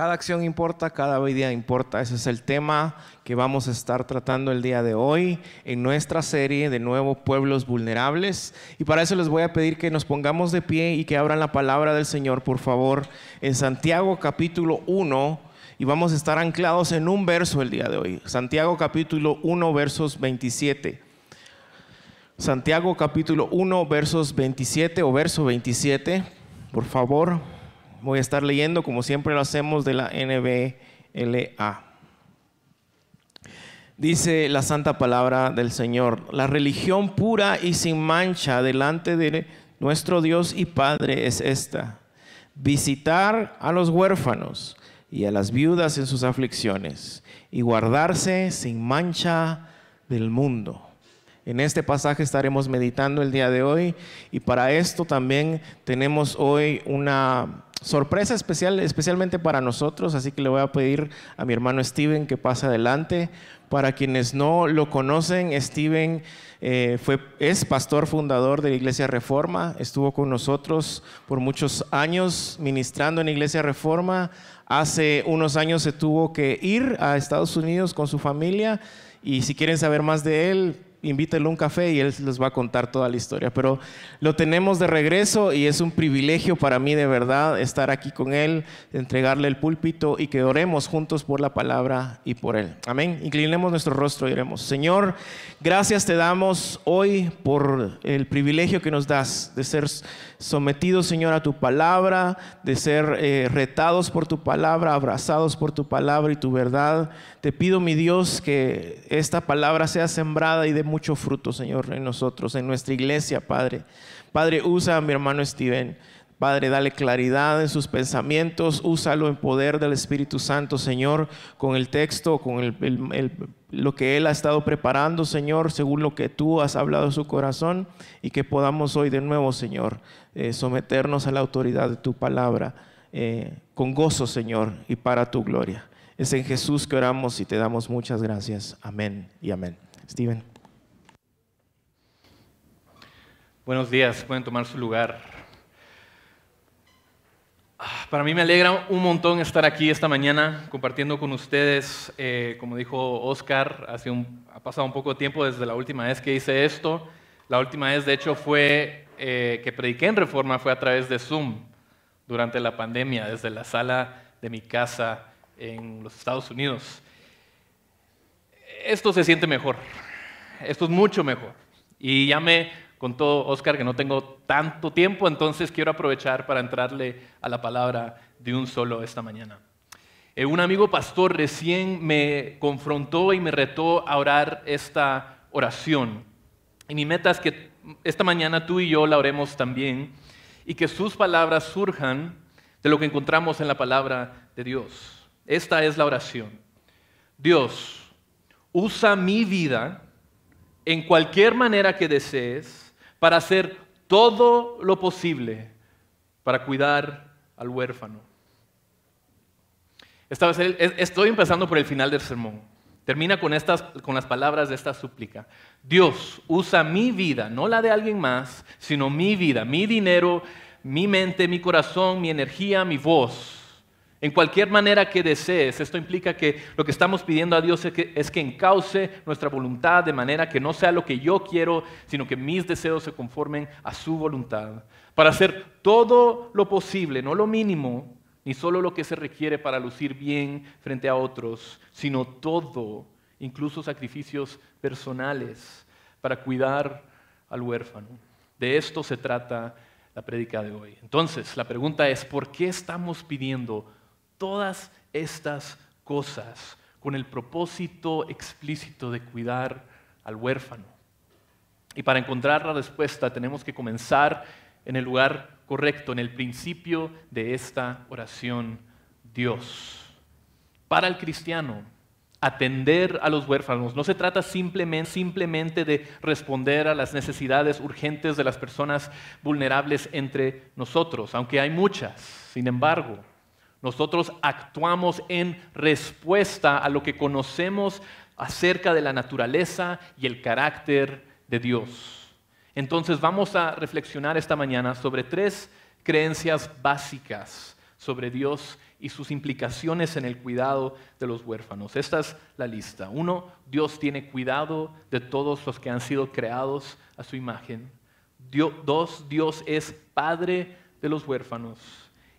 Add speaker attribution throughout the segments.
Speaker 1: Cada acción importa, cada vida importa. Ese es el tema que vamos a estar tratando el día de hoy en nuestra serie de nuevo Pueblos Vulnerables. Y para eso les voy a pedir que nos pongamos de pie y que abran la palabra del Señor, por favor, en Santiago capítulo 1. Y vamos a estar anclados en un verso el día de hoy. Santiago capítulo 1, versos 27. Santiago capítulo 1, versos 27 o verso 27. Por favor. Voy a estar leyendo, como siempre lo hacemos, de la NBLA. Dice la santa palabra del Señor, la religión pura y sin mancha delante de nuestro Dios y Padre es esta, visitar a los huérfanos y a las viudas en sus aflicciones y guardarse sin mancha del mundo. En este pasaje estaremos meditando el día de hoy y para esto también tenemos hoy una sorpresa especial, especialmente para nosotros, así que le voy a pedir a mi hermano Steven que pase adelante. Para quienes no lo conocen, Steven eh, fue, es pastor fundador de la Iglesia Reforma, estuvo con nosotros por muchos años ministrando en la Iglesia Reforma. Hace unos años se tuvo que ir a Estados Unidos con su familia y si quieren saber más de él, invítelo a un café y él les va a contar toda la historia. Pero lo tenemos de regreso y es un privilegio para mí de verdad estar aquí con él, entregarle el púlpito y que oremos juntos por la palabra y por él. Amén. Inclinemos nuestro rostro y oremos. Señor, gracias te damos hoy por el privilegio que nos das de ser sometidos, Señor, a tu palabra, de ser eh, retados por tu palabra, abrazados por tu palabra y tu verdad. Te pido, mi Dios, que esta palabra sea sembrada y de mucho fruto, Señor, en nosotros, en nuestra iglesia, Padre. Padre, usa a mi hermano Steven. Padre, dale claridad en sus pensamientos, úsalo en poder del Espíritu Santo, Señor, con el texto, con lo que Él ha estado preparando, Señor, según lo que tú has hablado en su corazón, y que podamos hoy de nuevo, Señor, eh, someternos a la autoridad de tu palabra, eh, con gozo, Señor, y para tu gloria. Es en Jesús que oramos y te damos muchas gracias. Amén y amén. Steven.
Speaker 2: Buenos días, pueden tomar su lugar. Ah, para mí me alegra un montón estar aquí esta mañana compartiendo con ustedes. Eh, como dijo Oscar, hace un, ha pasado un poco de tiempo desde la última vez que hice esto. La última vez, de hecho, fue eh, que prediqué en Reforma fue a través de Zoom durante la pandemia, desde la sala de mi casa en los Estados Unidos. Esto se siente mejor. Esto es mucho mejor. Y ya me contó Oscar que no tengo tanto tiempo, entonces quiero aprovechar para entrarle a la palabra de un solo esta mañana. Eh, un amigo pastor recién me confrontó y me retó a orar esta oración. Y mi meta es que esta mañana tú y yo la oremos también y que sus palabras surjan de lo que encontramos en la palabra de Dios. Esta es la oración. Dios, usa mi vida en cualquier manera que desees para hacer todo lo posible para cuidar al huérfano. estoy empezando por el final del sermón. Termina con, estas, con las palabras de esta súplica. Dios usa mi vida, no la de alguien más, sino mi vida, mi dinero, mi mente, mi corazón, mi energía, mi voz en cualquier manera que desees. Esto implica que lo que estamos pidiendo a Dios es que, encauce nuestra voluntad de manera que no sea lo que yo quiero, sino que mis deseos se conformen a su voluntad. Para hacer todo lo posible, no lo mínimo, ni solo lo que se requiere para lucir bien frente a otros, sino todo, incluso sacrificios personales, para cuidar al huérfano. De esto se trata la prédica de hoy. Entonces, la pregunta es, ¿por qué estamos pidiendo todas estas cosas con el propósito explícito de cuidar al huérfano. Y para encontrar la respuesta tenemos que comenzar en el lugar correcto, en el principio de esta oración, Dios. Para el cristiano, atender a los huérfanos no se trata simplemente, de responder a las necesidades urgentes de las personas vulnerables entre nosotros, aunque hay muchas. Sin embargo, nosotros actuamos en respuesta a lo que conocemos acerca de la naturaleza y el carácter de Dios. Entonces vamos a reflexionar esta mañana sobre tres creencias básicas sobre Dios y sus implicaciones en el cuidado de los huérfanos. Esta es la lista. Uno, Dios tiene cuidado de todos los que han sido creados a su imagen. dos, Dios es padre de los huérfanos.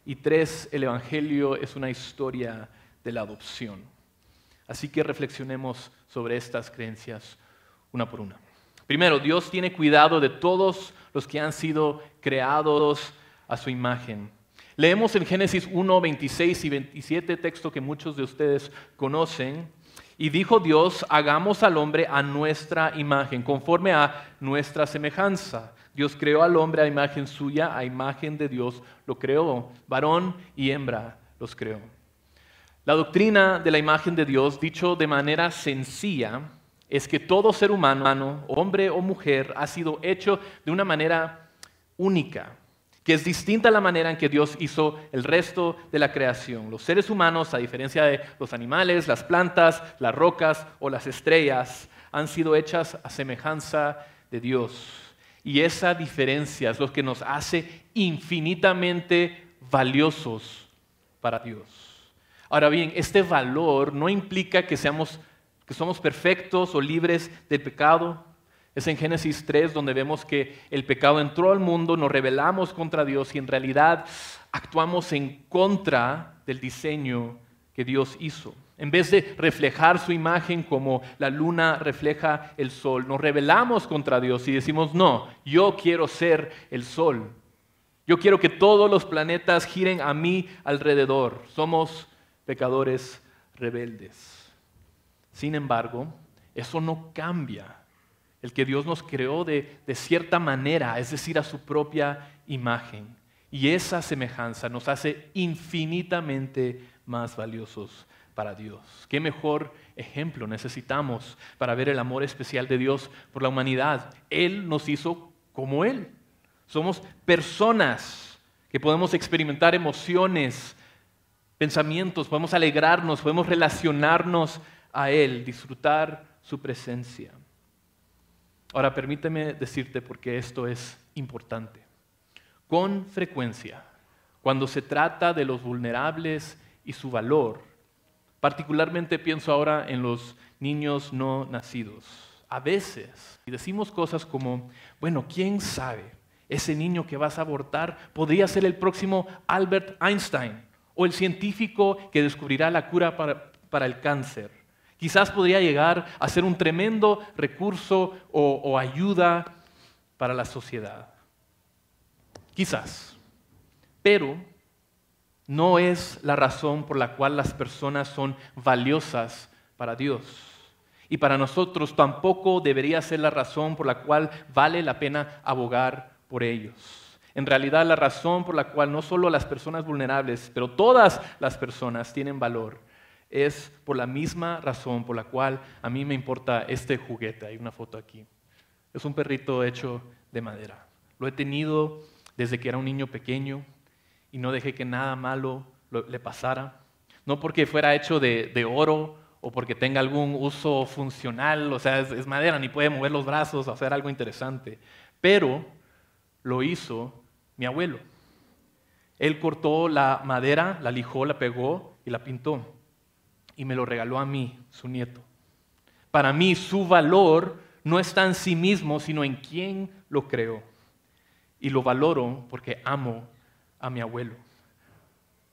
Speaker 2: Y tres, el Evangelio es una historia de la adopción. Así que reflexionemos sobre estas creencias una por una. Primero, Dios tiene cuidado de todos los que han sido creados a su imagen. Leemos en Génesis 1, 26 y 27, texto que muchos de ustedes conocen. Y dijo Dios, hagamos al hombre a nuestra imagen, conforme a nuestra semejanza. Dios creó al hombre a imagen suya, a imagen de Dios lo creó. Varón y hembra los creó. La doctrina de la imagen de Dios, dicho de manera sencilla, es que todo ser humano, hombre o mujer, ha sido hecho de una manera única, que es distinta a la manera en que Dios hizo el resto de la creación. Los seres humanos, a diferencia de los animales, las plantas, las rocas o las estrellas, han sido hechas a semejanza de Dios. Y esa diferencia es lo que nos hace infinitamente valiosos para Dios. Ahora bien, este valor no implica que seamos que somos perfectos o libres del pecado. Es en Génesis 3 donde vemos que el pecado entró al mundo, nos rebelamos contra Dios y en realidad actuamos en contra del diseño que Dios hizo. En vez de reflejar su imagen como la luna refleja el sol, nos rebelamos contra Dios y decimos, no, yo quiero ser el sol. Yo quiero que todos los planetas giren a mí alrededor. Somos pecadores rebeldes. Sin embargo, eso no cambia el que Dios nos creó de, cierta manera, es decir, a su propia imagen. Y esa semejanza nos hace infinitamente más valiosos para Dios. ¿Qué mejor ejemplo necesitamos para ver el amor especial de Dios por la humanidad? Él nos hizo como Él. Somos personas que podemos experimentar emociones, pensamientos, podemos alegrarnos, podemos relacionarnos a Él, disfrutar su presencia. Ahora permíteme decirte porque esto es importante. Con frecuencia, cuando se trata de los vulnerables y su valor, particularmente pienso ahora en los niños no nacidos, a veces, decimos cosas como, bueno, ¿quién sabe? Ese niño que vas a abortar podría ser el próximo Albert Einstein o el científico que descubrirá la cura para el cáncer. Quizás podría llegar a ser un tremendo recurso o, ayuda para la sociedad. Quizás. Pero no es la razón por la cual las personas son valiosas para Dios. Y para nosotros tampoco debería ser la razón por la cual vale la pena abogar por ellos. En realidad la razón por la cual no solo las personas vulnerables, pero todas las personas tienen valor es por la misma razón por la cual a mí me importa este juguete. Hay una foto aquí. Es un perrito hecho de madera. Lo he tenido desde que era un niño pequeño y no dejé que nada malo le pasara. No porque fuera hecho de, oro o porque tenga algún uso funcional, o sea, es, madera, ni puede mover los brazos o hacer algo interesante. Pero lo hizo mi abuelo. Él cortó la madera, la lijó, la pegó y la pintó y me lo regaló a mí, su nieto. Para mí su valor no está en sí mismo, sino en quien lo creó. Y lo valoro porque amo a mi abuelo.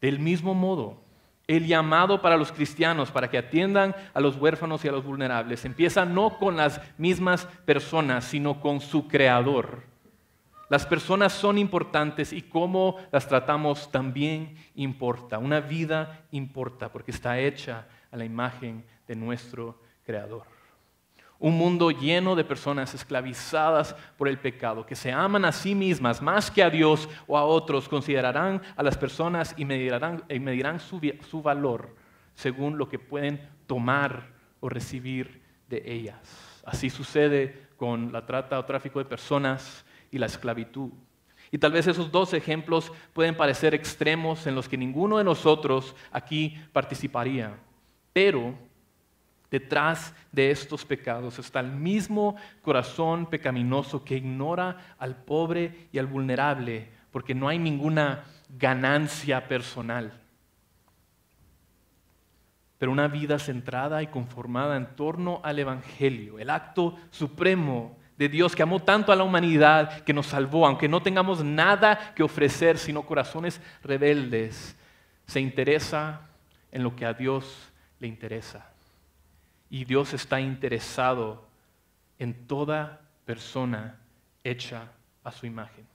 Speaker 2: Del mismo modo, el llamado para los cristianos, para que atiendan a los huérfanos y a los vulnerables, empieza no con las mismas personas, sino con su creador. Las personas son importantes y cómo las tratamos también importa. Una vida importa porque está hecha a la imagen de nuestro Creador. Un mundo lleno de personas esclavizadas por el pecado, que se aman a sí mismas más que a Dios o a otros, considerarán a las personas y medirán, su, valor según lo que pueden tomar o recibir de ellas. Así sucede con la trata o tráfico de personas y la esclavitud. Y tal vez esos dos ejemplos pueden parecer extremos en los que ninguno de nosotros aquí participaría. Pero detrás de estos pecados está el mismo corazón pecaminoso que ignora al pobre y al vulnerable, porque no hay ninguna ganancia personal, pero una vida centrada y conformada en torno al Evangelio, el acto supremo de Dios que amó tanto a la humanidad, que nos salvó, aunque no tengamos nada que ofrecer, sino corazones rebeldes, se interesa en lo que a Dios le interesa. Y Dios está interesado en toda persona hecha a su imagen.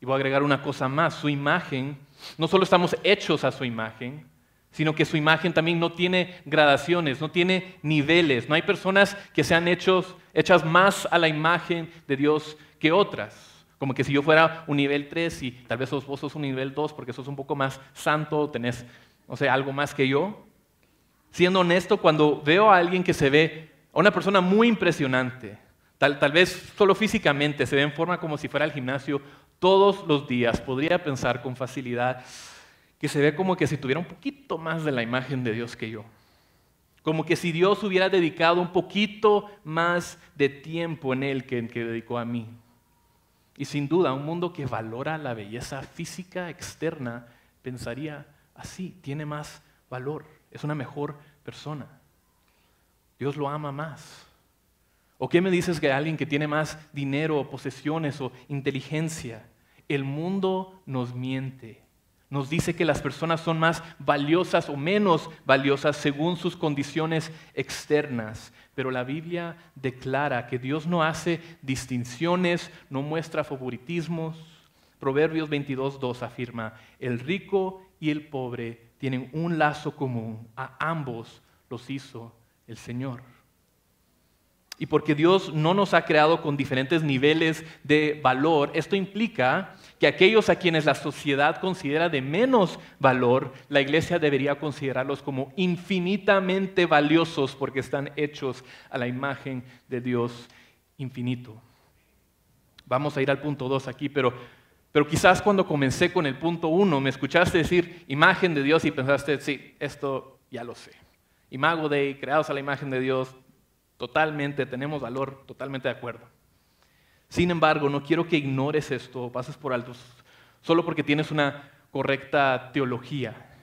Speaker 2: Y voy a agregar una cosa más, su imagen, no solo estamos hechos a su imagen, sino que su imagen también no tiene gradaciones, no tiene niveles. No hay personas que sean hechos, hechas más a la imagen de Dios que otras. Como que si yo fuera un nivel 3 y tal vez vos sos un nivel 2 porque sos un poco más santo, tenés, no sé, algo más que yo. Siendo honesto, cuando veo a alguien que se ve, a una persona muy impresionante, tal, tal vez solo físicamente, se ve en forma como si fuera al gimnasio todos los días, podría pensar con facilidad, que se ve como que si tuviera un poquito más de la imagen de Dios que yo. Como que si Dios hubiera dedicado un poquito más de tiempo en Él que en que dedicó a mí. Y sin duda, un mundo que valora la belleza física externa pensaría así, tiene más valor, es una mejor persona. Dios lo ama más. ¿O qué me dices que alguien que tiene más dinero, posesiones o inteligencia? El mundo nos miente nos dice que las personas son más valiosas o menos valiosas según sus condiciones externas. Pero la Biblia declara que Dios no hace distinciones, no muestra favoritismos. Proverbios 22.2 afirma, el rico y el pobre tienen un lazo común, a ambos los hizo el Señor. Y porque Dios no nos ha creado con diferentes niveles de valor, esto implica que aquellos a quienes la sociedad considera de menos valor, la iglesia debería considerarlos como infinitamente valiosos porque están hechos a la imagen de Dios infinito. Vamos a ir al punto 2 aquí, pero, pero quizás cuando comencé con el punto 1 me escuchaste decir imagen de Dios y pensaste, sí, esto ya lo sé. Imago de creados a la imagen de Dios, totalmente, tenemos valor, totalmente de acuerdo. Sin embargo, no quiero que ignores esto pases por alto solo porque tienes una correcta teología.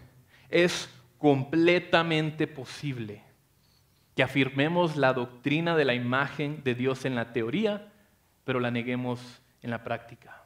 Speaker 2: Es completamente posible que afirmemos la doctrina de la imagen de Dios en la teoría, pero la neguemos en la práctica.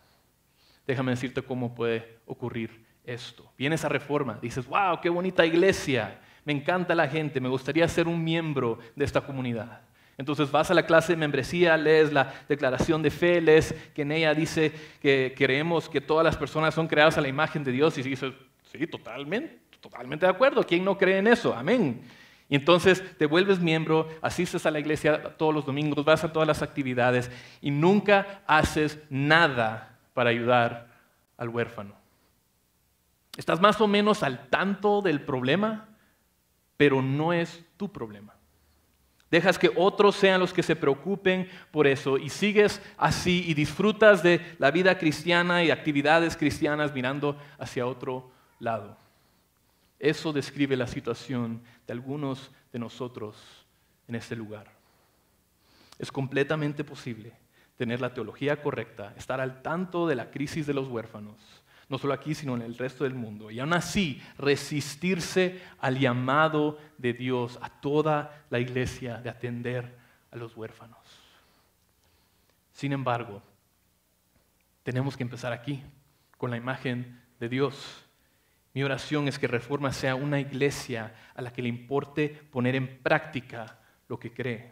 Speaker 2: Déjame decirte cómo puede ocurrir esto. Vienes a reforma, dices, wow, qué bonita iglesia, me encanta la gente, me gustaría ser un miembro de esta comunidad. Entonces vas a la clase de membresía, lees la declaración de fe, lees que en ella dice que creemos que todas las personas son creadas a la imagen de Dios y dices, sí, totalmente, totalmente de acuerdo. ¿Quién no cree en eso? Amén. Y entonces te vuelves miembro, asistes a la iglesia todos los domingos, vas a todas las actividades y nunca haces nada para ayudar al huérfano. Estás más o menos al tanto del problema, pero no es tu problema. Dejas que otros sean los que se preocupen por eso y sigues así y disfrutas de la vida cristiana y actividades cristianas mirando hacia otro lado. Eso describe la situación de algunos de nosotros en este lugar. Es completamente posible tener la teología correcta, estar al tanto de la crisis de los huérfanos, no solo aquí, sino en el resto del mundo. Y aún así, resistirse al llamado de Dios a toda la iglesia de atender a los huérfanos. Sin embargo, tenemos que empezar aquí, con la imagen de Dios. Mi oración es que Reforma sea una iglesia a la que le importe poner en práctica lo que cree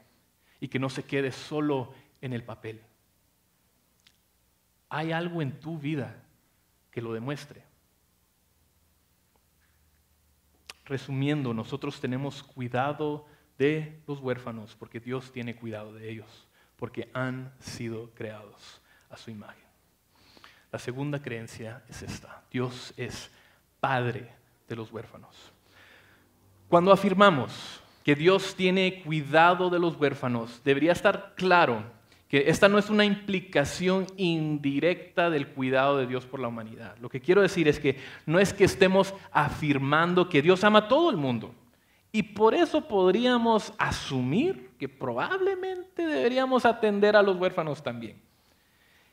Speaker 2: y que no se quede solo en el papel. Hay algo en tu vida que lo demuestre. Resumiendo, nosotros tenemos cuidado de los huérfanos porque Dios tiene cuidado de ellos, porque han sido creados a su imagen. La segunda creencia es esta, Dios es Padre de los huérfanos. Cuando afirmamos que Dios tiene cuidado de los huérfanos, debería estar claro que esta no es una implicación indirecta del cuidado de Dios por la humanidad. Lo que quiero decir es que no es que estemos afirmando que Dios ama a todo el mundo. Y por eso podríamos asumir que probablemente deberíamos atender a los huérfanos también.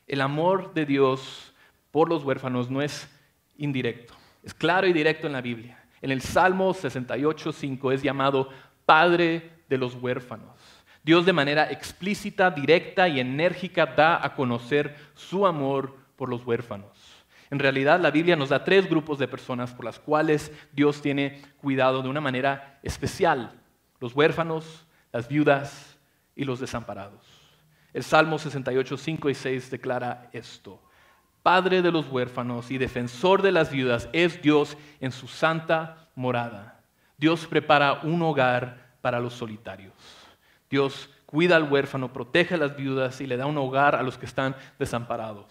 Speaker 2: El amor de Dios por los huérfanos no es indirecto. Es claro y directo en la Biblia. En el Salmo 68.5 es llamado Padre de los huérfanos. Dios de manera explícita, directa y enérgica da a conocer su amor por los huérfanos. En realidad la Biblia nos da tres grupos de personas por las cuales Dios tiene cuidado de una manera especial. Los huérfanos, las viudas y los desamparados. El Salmo 68, 5 y 6 declara esto. Padre de los huérfanos y defensor de las viudas es Dios en su santa morada. Dios prepara un hogar para los solitarios. Dios cuida al huérfano, protege a las viudas y le da un hogar a los que están desamparados.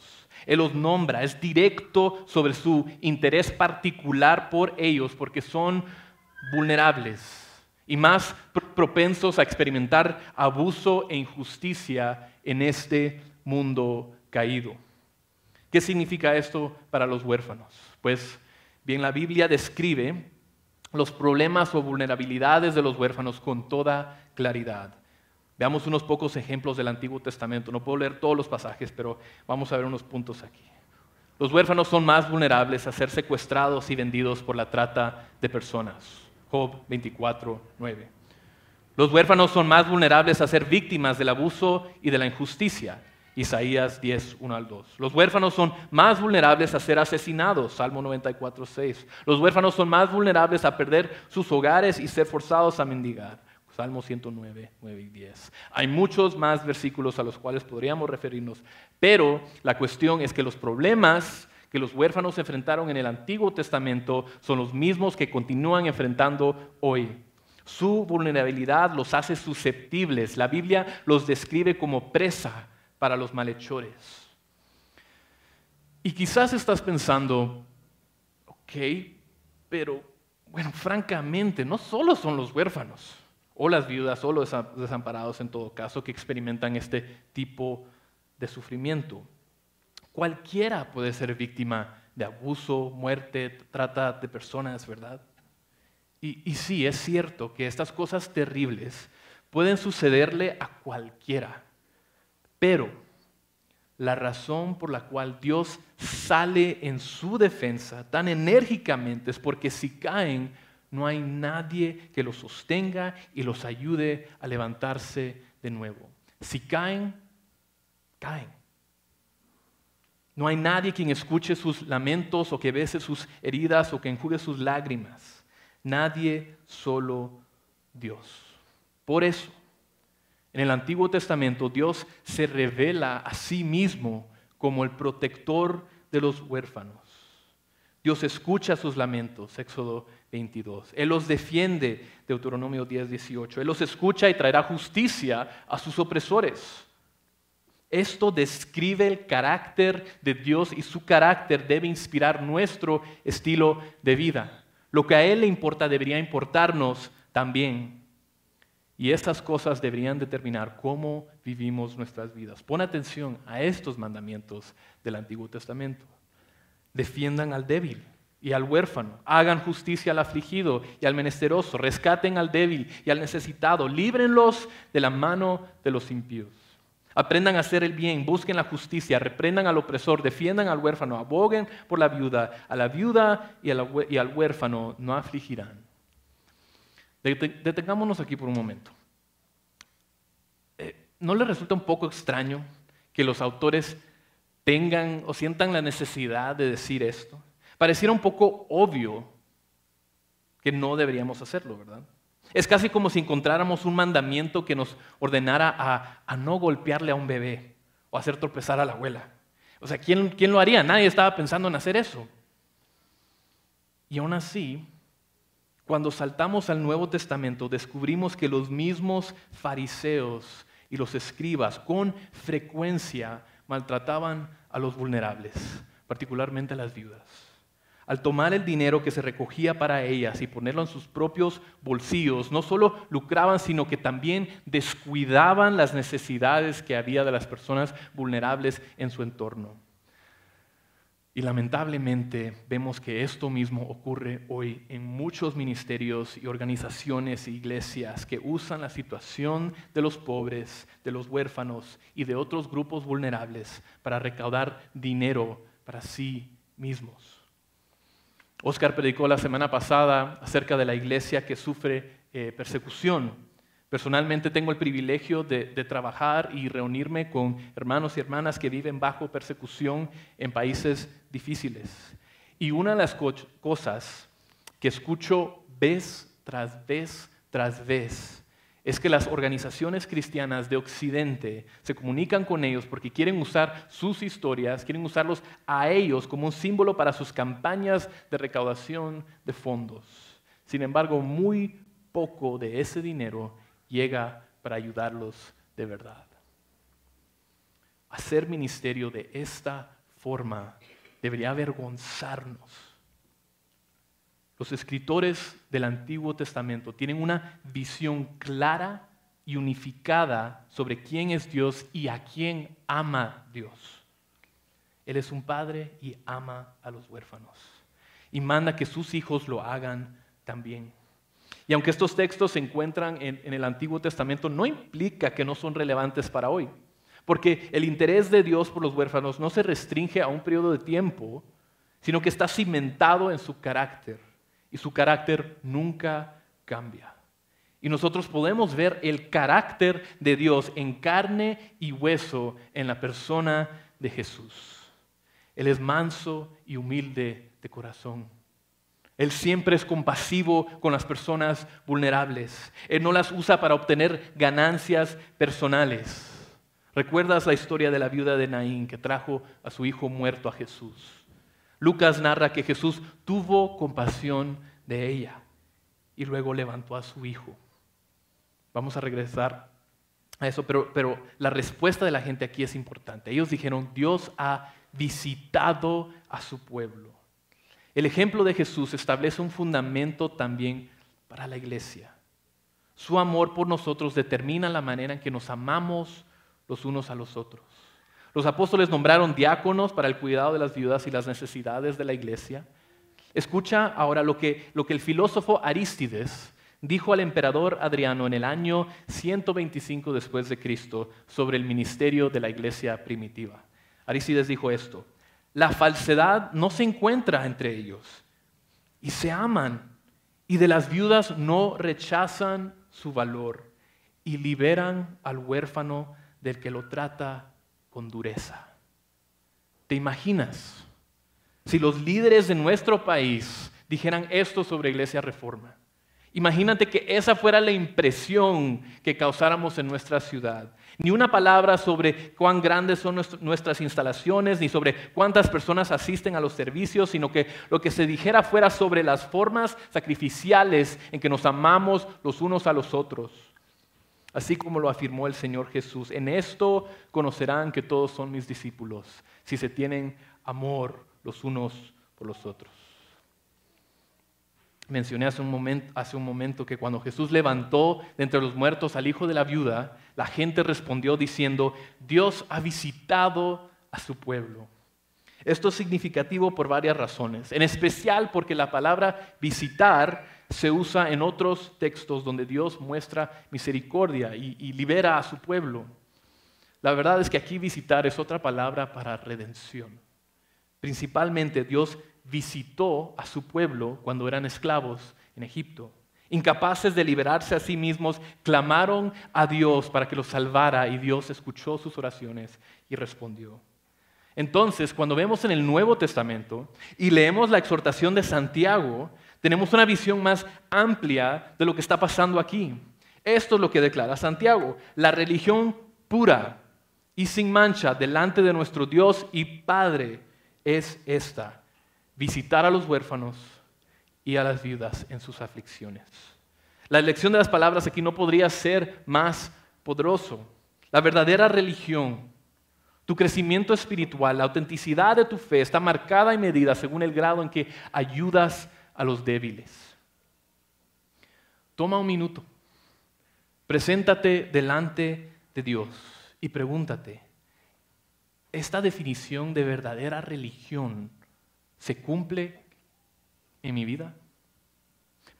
Speaker 2: Él los nombra, es directo sobre su interés particular por ellos porque son vulnerables y más propensos a experimentar abuso e injusticia en este mundo caído. ¿Qué significa esto para los huérfanos? Pues bien, la Biblia describe los problemas o vulnerabilidades de los huérfanos con toda claridad. Veamos unos pocos ejemplos del Antiguo Testamento. No puedo leer todos los pasajes, pero vamos a ver unos puntos aquí. Los huérfanos son más vulnerables a ser secuestrados y vendidos por la trata de personas. Job 24, 9. Los huérfanos son más vulnerables a ser víctimas del abuso y de la injusticia. Isaías 10, 1 al 2. Los huérfanos son más vulnerables a ser asesinados, Salmo 94, 6. Los huérfanos son más vulnerables a perder sus hogares y ser forzados a mendigar, Salmo 109, 9 y 10. Hay muchos más versículos a los cuales podríamos referirnos, pero la cuestión es que los problemas que los huérfanos enfrentaron en el Antiguo Testamento son los mismos que continúan enfrentando hoy. Su vulnerabilidad los hace susceptibles. La Biblia los describe como presa para los malhechores. Y quizás estás pensando, ok, pero bueno, francamente, no solo son los huérfanos o las viudas o los desamparados en todo caso que experimentan este tipo de sufrimiento. Cualquiera puede ser víctima de abuso, muerte, trata de personas, ¿verdad? Y, y sí, es cierto que estas cosas terribles pueden sucederle a cualquiera. Pero la razón por la cual Dios sale en su defensa tan enérgicamente es porque si caen, no hay nadie que los sostenga y los ayude a levantarse de nuevo. Si caen, caen. No hay nadie quien escuche sus lamentos o que bese sus heridas o que enjugue sus lágrimas. Nadie, solo Dios. Por eso, en el Antiguo Testamento Dios se revela a sí mismo como el protector de los huérfanos. Dios escucha sus lamentos, Éxodo 22. Él los defiende, Deuteronomio 10, 18. Él los escucha y traerá justicia a sus opresores. Esto describe el carácter de Dios y su carácter debe inspirar nuestro estilo de vida. Lo que a Él le importa debería importarnos también. Y estas cosas deberían determinar cómo vivimos nuestras vidas. Pon atención a estos mandamientos del Antiguo Testamento. Defiendan al débil y al huérfano, hagan justicia al afligido y al menesteroso, rescaten al débil y al necesitado, líbrenlos de la mano de los impíos. Aprendan a hacer el bien, busquen la justicia, reprendan al opresor, defiendan al huérfano, aboguen por la viuda, a la viuda y, al huérfano no afligirán. Detengámonos aquí por un momento. Eh, ¿No les resulta un poco extraño que los autores tengan o sientan la necesidad de decir esto? Pareciera un poco obvio que no deberíamos hacerlo, ¿verdad? Es casi como si encontráramos un mandamiento que nos ordenara a, no golpearle a un bebé o hacer tropezar a la abuela. O sea, ¿quién, ¿quién lo haría? Nadie estaba pensando en hacer eso. Y aún así, cuando saltamos al Nuevo Testamento, descubrimos que los mismos fariseos y los escribas con frecuencia maltrataban a los vulnerables, particularmente a las viudas. Al tomar el dinero que se recogía para ellas y ponerlo en sus propios bolsillos, no solo lucraban, sino que también descuidaban las necesidades que había de las personas vulnerables en su entorno. Y lamentablemente vemos que esto mismo ocurre hoy en muchos ministerios y organizaciones e iglesias que usan la situación de los pobres, de los huérfanos y de otros grupos vulnerables para recaudar dinero para sí mismos. Oscar predicó la semana pasada acerca de la iglesia que sufre eh, persecución. Personalmente tengo el privilegio de, trabajar y reunirme con hermanos y hermanas que viven bajo persecución en países difíciles. Y una de las cosas que escucho vez tras vez tras vez es que las organizaciones cristianas de Occidente se comunican con ellos porque quieren usar sus historias, quieren usarlos a ellos como un símbolo para sus campañas de recaudación de fondos. Sin embargo, muy poco de ese dinero llega para ayudarlos de verdad. Hacer ministerio de esta forma debería avergonzarnos los escritores del Antiguo Testamento tienen una visión clara y unificada sobre quién es Dios y a quién ama Dios. Él es un padre y ama a los huérfanos. Y manda que sus hijos lo hagan también. Y aunque estos textos se encuentran en, el Antiguo Testamento, no implica que no son relevantes para hoy. Porque el interés de Dios por los huérfanos no se restringe a un periodo de tiempo, sino que está cimentado en su carácter y su carácter nunca cambia. Y nosotros podemos ver el carácter de Dios en carne y hueso en la persona de Jesús. Él es manso y humilde de corazón. Él siempre es compasivo con las personas vulnerables. Él no las usa para obtener ganancias personales. ¿Recuerdas la historia de la viuda de Naín que trajo a su hijo muerto a Jesús? Lucas narra que Jesús tuvo compasión de ella y luego levantó a su hijo. Vamos a regresar a eso, pero, la respuesta de la gente aquí es importante. Ellos dijeron, Dios ha visitado a su pueblo. El ejemplo de Jesús establece un fundamento también para la iglesia. Su amor por nosotros determina la manera en que nos amamos los unos a los otros. Los apóstoles nombraron diáconos para el cuidado de las viudas y las necesidades de la iglesia. Escucha ahora lo que, lo que el filósofo Arístides dijo al emperador Adriano en el año 125 después de Cristo sobre el ministerio de la iglesia primitiva. Arístides dijo esto, la falsedad no se encuentra entre ellos y se aman y de las viudas no rechazan su valor y liberan al huérfano del que lo trata con dureza. ¿Te imaginas si los líderes de nuestro país dijeran esto sobre Iglesia Reforma? Imagínate que esa fuera la impresión que causáramos en nuestra ciudad. Ni una palabra sobre cuán grandes son nuestras instalaciones, ni sobre cuántas personas asisten a los servicios, sino que lo que se dijera fuera sobre las formas sacrificiales en que nos amamos los unos a los otros así como lo afirmó el Señor Jesús. En esto conocerán que todos son mis discípulos, si se tienen amor los unos por los otros. Mencioné hace un, momento, que cuando Jesús levantó de entre los muertos al hijo de la viuda, la gente respondió diciendo, Dios ha visitado a su pueblo. Esto es significativo por varias razones, en especial porque la palabra visitar se usa en otros textos donde Dios muestra misericordia y, libera a su pueblo. La verdad es que aquí visitar es otra palabra para redención. Principalmente Dios visitó a su pueblo cuando eran esclavos en Egipto. Incapaces de liberarse a sí mismos, clamaron a Dios para que los salvara y Dios escuchó sus oraciones y respondió. Entonces, cuando vemos en el Nuevo Testamento y leemos la exhortación de Santiago, tenemos una visión más amplia de lo que está pasando aquí. Esto es lo que declara Santiago. La religión pura y sin mancha delante de nuestro Dios y Padre es esta. Visitar a los huérfanos y a las viudas en sus aflicciones. La elección de las palabras aquí no podría ser más poderoso. La verdadera religión, tu crecimiento espiritual, la autenticidad de tu fe está marcada y medida según el grado en que ayudas a los débiles. Toma un minuto, preséntate delante de Dios y pregúntate, ¿esta definición de verdadera religión se cumple en mi vida?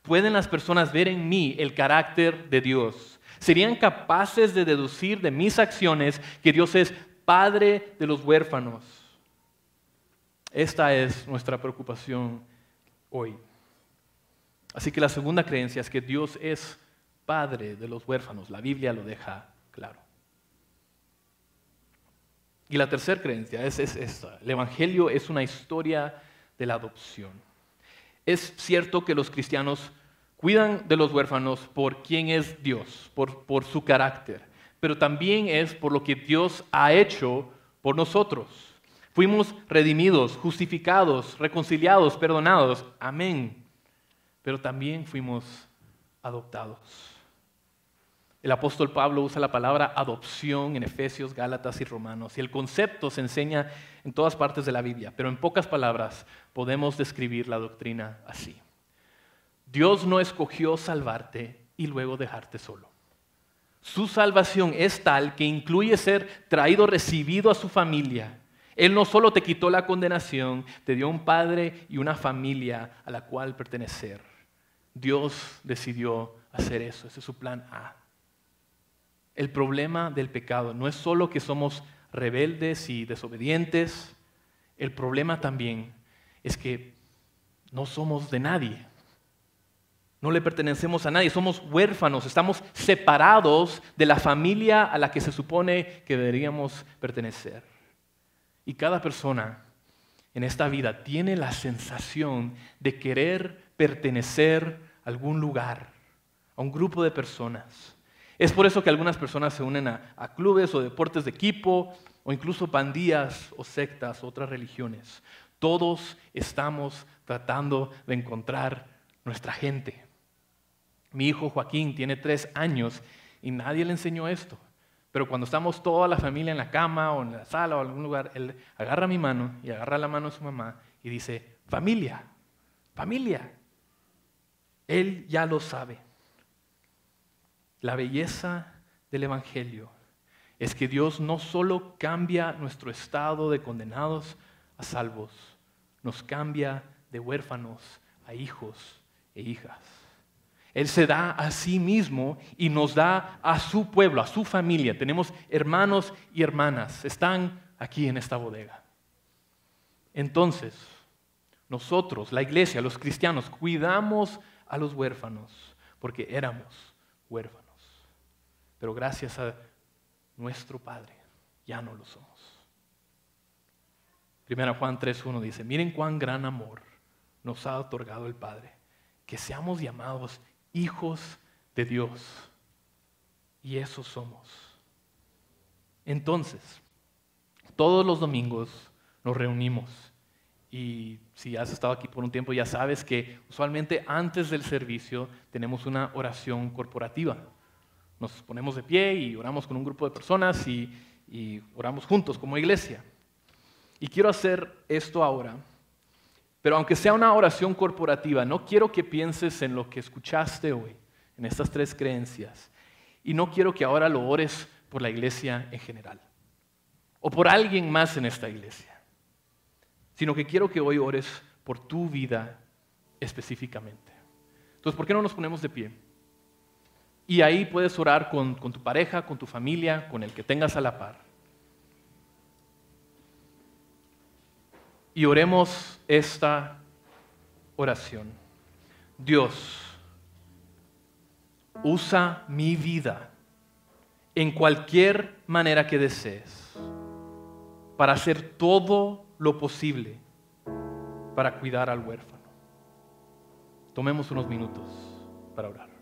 Speaker 2: ¿Pueden las personas ver en mí el carácter de Dios? ¿Serían capaces de deducir de mis acciones que Dios es Padre de los huérfanos? Esta es nuestra preocupación hoy. Así que la segunda creencia es que Dios es padre de los huérfanos. La Biblia lo deja claro. Y la tercera creencia es, esta. El Evangelio es una historia de la adopción. Es cierto que los cristianos cuidan de los huérfanos por quién es Dios, por, por su carácter, pero también es por lo que Dios ha hecho por nosotros. Fuimos redimidos, justificados, reconciliados, perdonados. Amén. Pero también fuimos adoptados. El apóstol Pablo usa la palabra adopción en Efesios, Gálatas y Romanos. Y el concepto se enseña en todas partes de la Biblia, pero en pocas palabras podemos describir la doctrina así. Dios no escogió salvarte y luego dejarte solo. Su salvación es tal que incluye ser traído, recibido a su familia. Él no solo te quitó la condenación, te dio un padre y una familia a la cual pertenecer. Dios decidió hacer eso, ese es su plan A. El problema del pecado no es solo que somos rebeldes y desobedientes, el problema también es que no somos de nadie. No le pertenecemos a nadie, somos huérfanos, estamos separados de la familia a la que se supone que deberíamos pertenecer. Y cada persona en esta vida tiene la sensación de querer pertenecer a algún lugar, a un grupo de personas. Es por eso que algunas personas se unen a, clubes o deportes de equipo o incluso pandillas o sectas o otras religiones. Todos estamos tratando de encontrar nuestra gente. Mi hijo Joaquín tiene tres años y nadie le enseñó esto. Pero cuando estamos toda la familia en la cama o en la sala o en algún lugar, él agarra mi mano y agarra la mano de su mamá y dice, familia, familia. Él ya lo sabe. La belleza del Evangelio es que Dios no solo cambia nuestro estado de condenados a salvos, nos cambia de huérfanos a hijos e hijas. Él se da a sí mismo y nos da a su pueblo, a su familia. Tenemos hermanos y hermanas, están aquí en esta bodega. Entonces, nosotros, la iglesia, los cristianos, cuidamos a los huérfanos porque éramos huérfanos pero gracias a nuestro Padre ya no lo somos. Primera Juan 3.1 dice, miren cuán gran amor nos ha otorgado el Padre, que seamos llamados hijos de Dios. Y eso somos. Entonces, todos los domingos nos reunimos. Y si has estado aquí por un tiempo, ya sabes que usualmente antes del servicio tenemos una oración corporativa. Nos ponemos de pie y oramos con un grupo de personas y, oramos juntos como iglesia. Y quiero hacer esto ahora, pero aunque sea una oración corporativa, no quiero que pienses en lo que escuchaste hoy, en estas tres creencias. Y no quiero que ahora lo ores por la iglesia en general, o por alguien más en esta iglesia, sino que quiero que hoy ores por tu vida específicamente. Entonces, ¿por qué no nos ponemos de pie? Y ahí puedes orar con, tu pareja, con tu familia, con el que tengas a la par. Y oremos esta oración. Dios, usa mi vida en cualquier manera que desees para hacer todo lo posible para cuidar al huérfano. Tomemos unos minutos para orar.